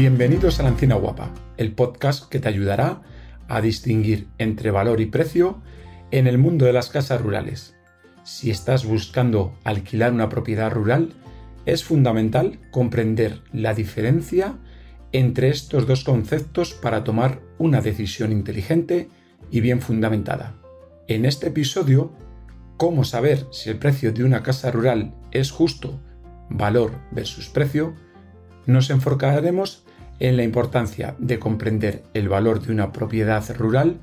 Bienvenidos a La Encina Guapa, el podcast que te ayudará a distinguir entre valor y precio en el mundo de las casas rurales. Si estás buscando alquilar una propiedad rural, es fundamental comprender la diferencia entre estos dos conceptos para tomar una decisión inteligente y bien fundamentada. En este episodio, cómo saber si el precio de una casa rural es justo, valor versus precio, nos enfocaremos en la importancia de comprender el valor de una propiedad rural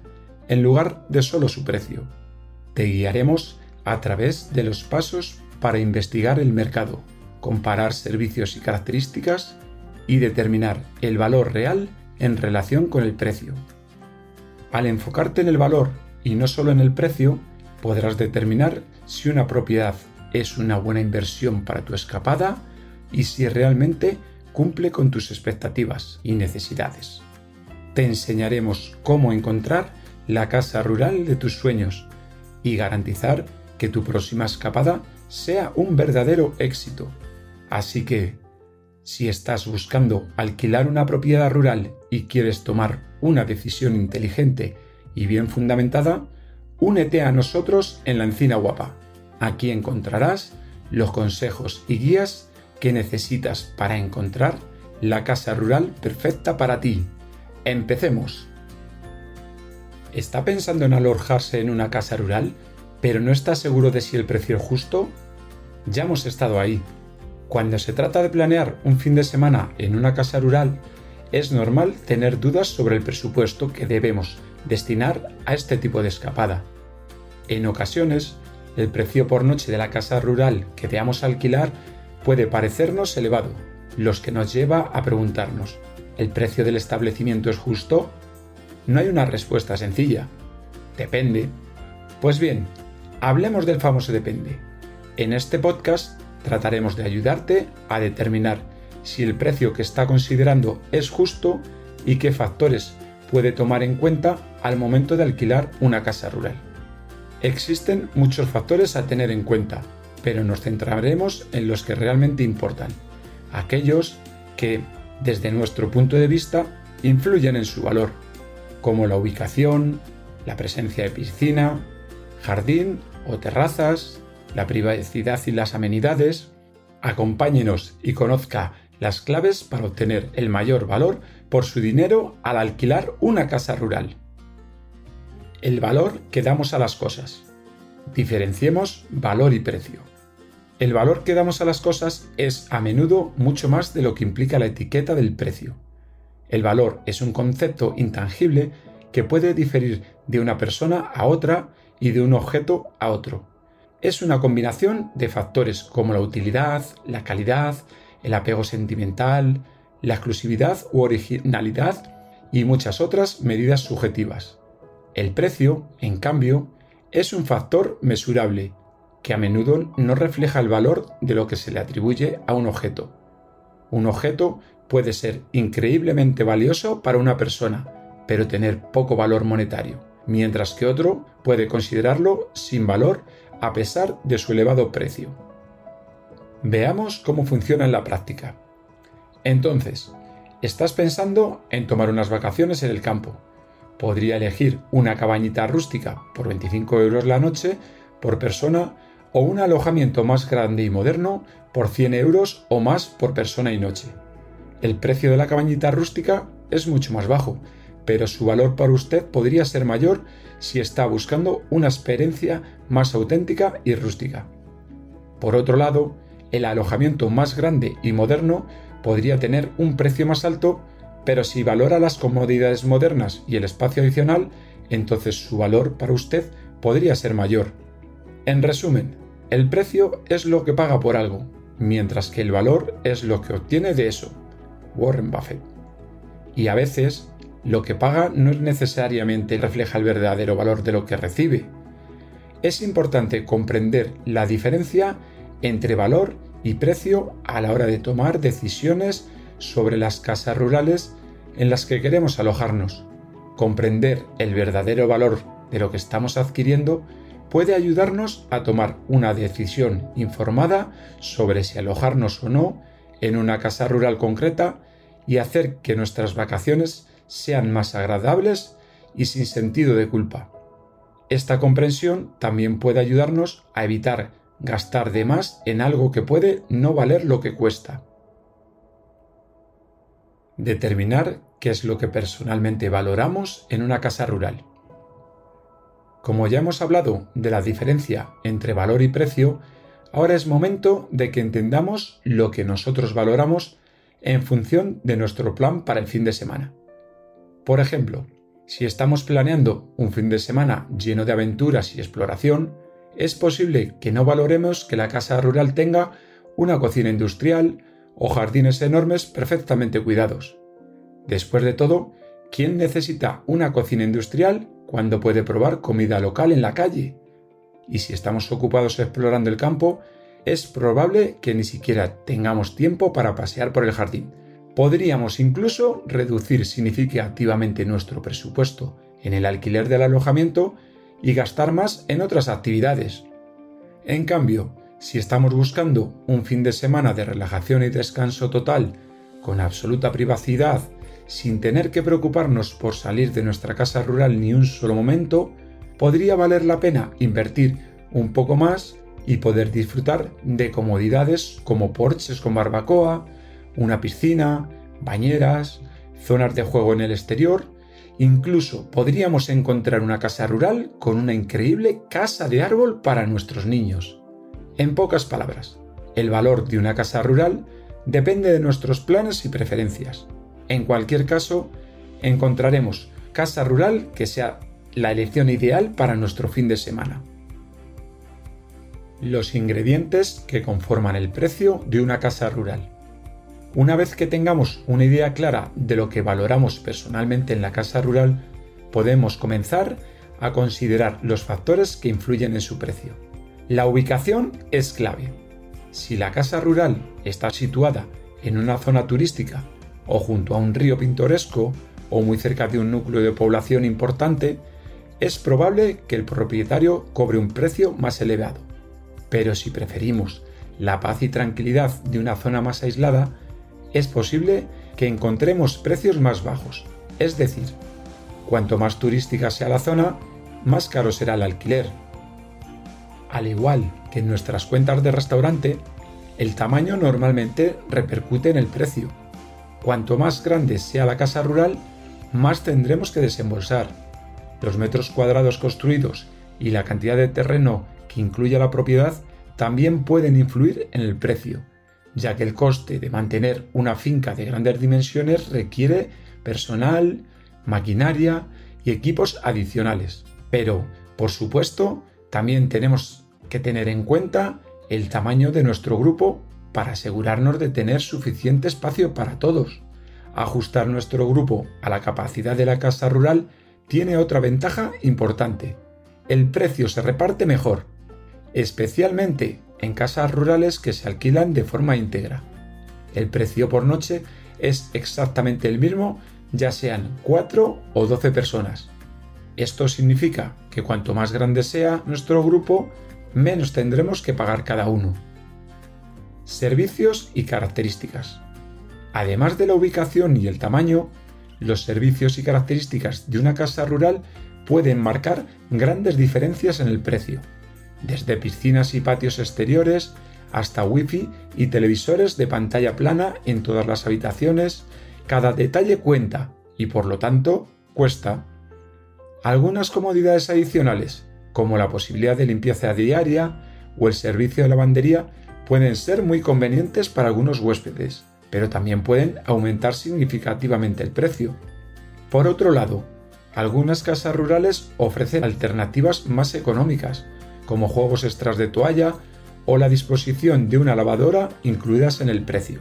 en lugar de solo su precio. Te guiaremos a través de los pasos para investigar el mercado, comparar servicios y características y determinar el valor real en relación con el precio. Al enfocarte en el valor y no solo en el precio, podrás determinar si una propiedad es una buena inversión para tu escapada y si realmente cumple con tus expectativas y necesidades. Te enseñaremos cómo encontrar la casa rural de tus sueños y garantizar que tu próxima escapada sea un verdadero éxito. Así que, si estás buscando alquilar una propiedad rural y quieres tomar una decisión inteligente y bien fundamentada, únete a nosotros en la Encina Guapa. Aquí encontrarás los consejos y guías que necesitas para encontrar la casa rural perfecta para ti. Empecemos. ¿Está pensando en alojarse en una casa rural, pero no está seguro de si el precio es justo? Ya hemos estado ahí. Cuando se trata de planear un fin de semana en una casa rural, es normal tener dudas sobre el presupuesto que debemos destinar a este tipo de escapada. En ocasiones, el precio por noche de la casa rural que veamos alquilar puede parecernos elevado, los que nos lleva a preguntarnos, ¿el precio del establecimiento es justo? No hay una respuesta sencilla. Depende. Pues bien, hablemos del famoso depende. En este podcast trataremos de ayudarte a determinar si el precio que está considerando es justo y qué factores puede tomar en cuenta al momento de alquilar una casa rural. Existen muchos factores a tener en cuenta, pero nos centraremos en los que realmente importan, aquellos que, desde nuestro punto de vista, influyen en su valor, como la ubicación, la presencia de piscina, jardín o terrazas, la privacidad y las amenidades. Acompáñenos y conozca las claves para obtener el mayor valor por su dinero al alquilar una casa rural. El valor que damos a las cosas. Diferenciemos valor y precio. El valor que damos a las cosas es a menudo mucho más de lo que implica la etiqueta del precio. El valor es un concepto intangible que puede diferir de una persona a otra y de un objeto a otro. Es una combinación de factores como la utilidad, la calidad, el apego sentimental, la exclusividad u originalidad y muchas otras medidas subjetivas. El precio, en cambio, es un factor mesurable que a menudo no refleja el valor de lo que se le atribuye a un objeto. Un objeto puede ser increíblemente valioso para una persona, pero tener poco valor monetario, mientras que otro puede considerarlo sin valor a pesar de su elevado precio. Veamos cómo funciona en la práctica. Entonces, estás pensando en tomar unas vacaciones en el campo. Podría elegir una cabañita rústica por 25 euros la noche por persona o un alojamiento más grande y moderno por 100 euros o más por persona y noche. El precio de la cabañita rústica es mucho más bajo, pero su valor para usted podría ser mayor si está buscando una experiencia más auténtica y rústica. Por otro lado, el alojamiento más grande y moderno podría tener un precio más alto, pero si valora las comodidades modernas y el espacio adicional, entonces su valor para usted podría ser mayor. En resumen, el precio es lo que paga por algo, mientras que el valor es lo que obtiene de eso. Warren Buffett. Y a veces, lo que paga no necesariamente refleja el verdadero valor de lo que recibe. Es importante comprender la diferencia entre valor y precio a la hora de tomar decisiones sobre las casas rurales en las que queremos alojarnos. Comprender el verdadero valor de lo que estamos adquiriendo puede ayudarnos a tomar una decisión informada sobre si alojarnos o no en una casa rural concreta y hacer que nuestras vacaciones sean más agradables y sin sentido de culpa. Esta comprensión también puede ayudarnos a evitar gastar de más en algo que puede no valer lo que cuesta. Determinar qué es lo que personalmente valoramos en una casa rural. Como ya hemos hablado de la diferencia entre valor y precio, ahora es momento de que entendamos lo que nosotros valoramos en función de nuestro plan para el fin de semana. Por ejemplo, si estamos planeando un fin de semana lleno de aventuras y exploración, es posible que no valoremos que la casa rural tenga una cocina industrial o jardines enormes perfectamente cuidados. Después de todo, ¿quién necesita una cocina industrial cuando puede probar comida local en la calle? Y si estamos ocupados explorando el campo, es probable que ni siquiera tengamos tiempo para pasear por el jardín Podríamos incluso reducir significativamente nuestro presupuesto en el alquiler del alojamiento y gastar más en otras actividades. En cambio, si estamos buscando un fin de semana de relajación y descanso total, con absoluta privacidad, sin tener que preocuparnos por salir de nuestra casa rural ni un solo momento, podría valer la pena invertir un poco más y poder disfrutar de comodidades como porches con barbacoa, una piscina, bañeras, zonas de juego en el exterior, incluso podríamos encontrar una casa rural con una increíble casa de árbol para nuestros niños. En pocas palabras, el valor de una casa rural depende de nuestros planes y preferencias. En cualquier caso, encontraremos casa rural que sea la elección ideal para nuestro fin de semana. Los ingredientes que conforman el precio de una casa rural. Una vez que tengamos una idea clara de lo que valoramos personalmente en la casa rural, podemos comenzar a considerar los factores que influyen en su precio. La ubicación es clave. Si la casa rural está situada en una zona turística o junto a un río pintoresco o muy cerca de un núcleo de población importante, es probable que el propietario cobre un precio más elevado. Pero si preferimos la paz y tranquilidad de una zona más aislada, es posible que encontremos precios más bajos. Es decir, cuanto más turística sea la zona, más caro será el alquiler. Al igual que en nuestras cuentas de restaurante, el tamaño normalmente repercute en el precio. Cuanto más grande sea la casa rural, más tendremos que desembolsar. Los metros cuadrados construidos y la cantidad de terreno que incluye la propiedad también pueden influir en el precio ya que el coste de mantener una finca de grandes dimensiones requiere personal, maquinaria y equipos adicionales. Pero, por supuesto, también tenemos que tener en cuenta el tamaño de nuestro grupo para asegurarnos de tener suficiente espacio para todos. Ajustar nuestro grupo a la capacidad de la casa rural tiene otra ventaja importante. El precio se reparte mejor, especialmente en casas rurales que se alquilan de forma íntegra. El precio por noche es exactamente el mismo ya sean 4 o 12 personas. Esto significa que cuanto más grande sea nuestro grupo, menos tendremos que pagar cada uno. Servicios y características. Además de la ubicación y el tamaño, los servicios y características de una casa rural pueden marcar grandes diferencias en el precio desde piscinas y patios exteriores hasta wifi y televisores de pantalla plana en todas las habitaciones, cada detalle cuenta y por lo tanto cuesta. Algunas comodidades adicionales, como la posibilidad de limpieza diaria o el servicio de lavandería, pueden ser muy convenientes para algunos huéspedes, pero también pueden aumentar significativamente el precio. Por otro lado, algunas casas rurales ofrecen alternativas más económicas, como juegos extras de toalla o la disposición de una lavadora incluidas en el precio.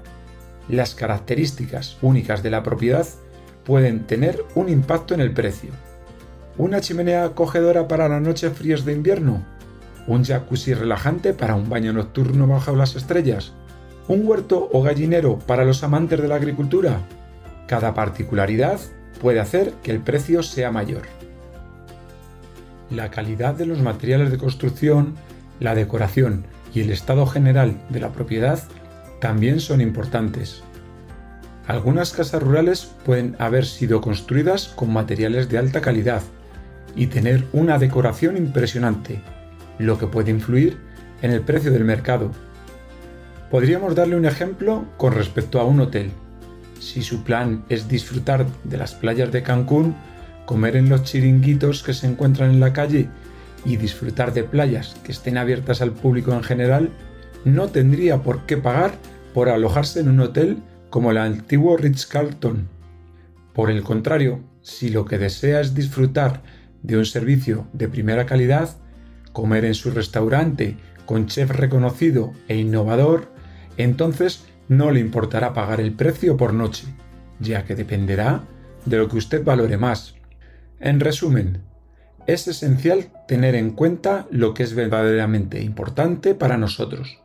Las características únicas de la propiedad pueden tener un impacto en el precio. Una chimenea acogedora para las noches frías de invierno, un jacuzzi relajante para un baño nocturno bajo las estrellas, un huerto o gallinero para los amantes de la agricultura. Cada particularidad puede hacer que el precio sea mayor la calidad de los materiales de construcción, la decoración y el estado general de la propiedad también son importantes. Algunas casas rurales pueden haber sido construidas con materiales de alta calidad y tener una decoración impresionante, lo que puede influir en el precio del mercado. Podríamos darle un ejemplo con respecto a un hotel. Si su plan es disfrutar de las playas de Cancún, comer en los chiringuitos que se encuentran en la calle y disfrutar de playas que estén abiertas al público en general, no tendría por qué pagar por alojarse en un hotel como el antiguo Ritz-Carlton. Por el contrario, si lo que desea es disfrutar de un servicio de primera calidad, comer en su restaurante con chef reconocido e innovador, entonces no le importará pagar el precio por noche, ya que dependerá de lo que usted valore más. En resumen, es esencial tener en cuenta lo que es verdaderamente importante para nosotros,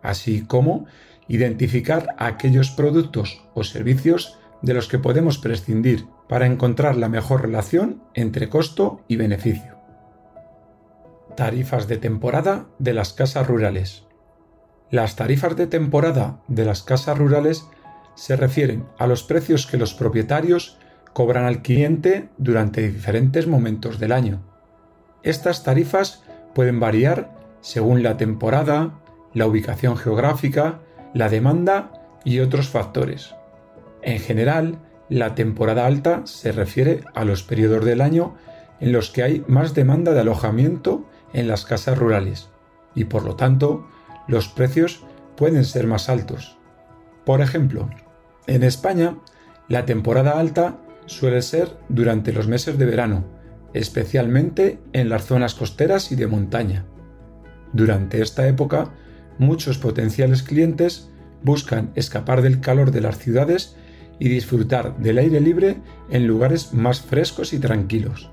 así como identificar aquellos productos o servicios de los que podemos prescindir para encontrar la mejor relación entre costo y beneficio. Tarifas de temporada de las casas rurales. Las tarifas de temporada de las casas rurales se refieren a los precios que los propietarios cobran al cliente durante diferentes momentos del año. Estas tarifas pueden variar según la temporada, la ubicación geográfica, la demanda y otros factores. En general, la temporada alta se refiere a los periodos del año en los que hay más demanda de alojamiento en las casas rurales y por lo tanto los precios pueden ser más altos. Por ejemplo, en España la temporada alta suele ser durante los meses de verano, especialmente en las zonas costeras y de montaña. Durante esta época muchos potenciales clientes buscan escapar del calor de las ciudades y disfrutar del aire libre en lugares más frescos y tranquilos.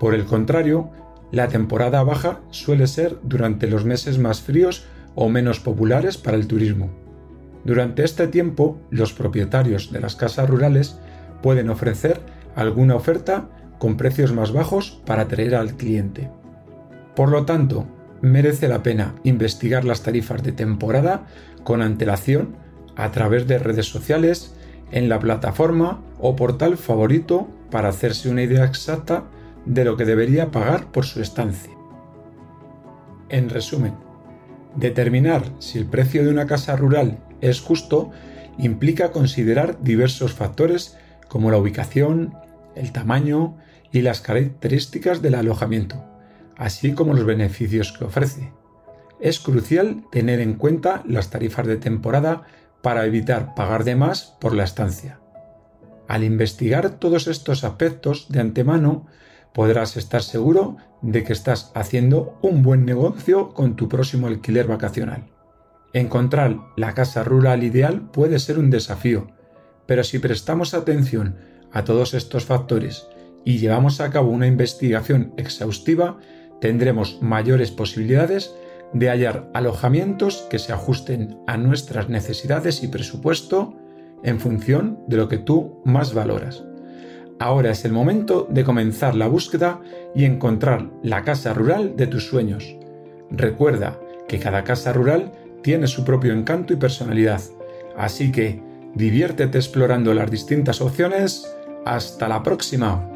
Por el contrario, la temporada baja suele ser durante los meses más fríos o menos populares para el turismo. Durante este tiempo, los propietarios de las casas rurales pueden ofrecer alguna oferta con precios más bajos para atraer al cliente. Por lo tanto, merece la pena investigar las tarifas de temporada con antelación a través de redes sociales, en la plataforma o portal favorito para hacerse una idea exacta de lo que debería pagar por su estancia. En resumen, determinar si el precio de una casa rural es justo implica considerar diversos factores como la ubicación, el tamaño y las características del alojamiento así como los beneficios que ofrece. Es crucial tener en cuenta las tarifas de temporada para evitar pagar de más por la estancia. Al investigar todos estos aspectos de antemano, podrás estar seguro de que estás haciendo un buen negocio con tu próximo alquiler vacacional. Encontrar la casa rural ideal puede ser un desafío, pero si prestamos atención a todos estos factores y llevamos a cabo una investigación exhaustiva, tendremos mayores posibilidades de hallar alojamientos que se ajusten a nuestras necesidades y presupuesto en función de lo que tú más valoras. Ahora es el momento de comenzar la búsqueda y encontrar la casa rural de tus sueños. Recuerda que cada casa rural tiene su propio encanto y personalidad, así que diviértete explorando las distintas opciones. Hasta la próxima.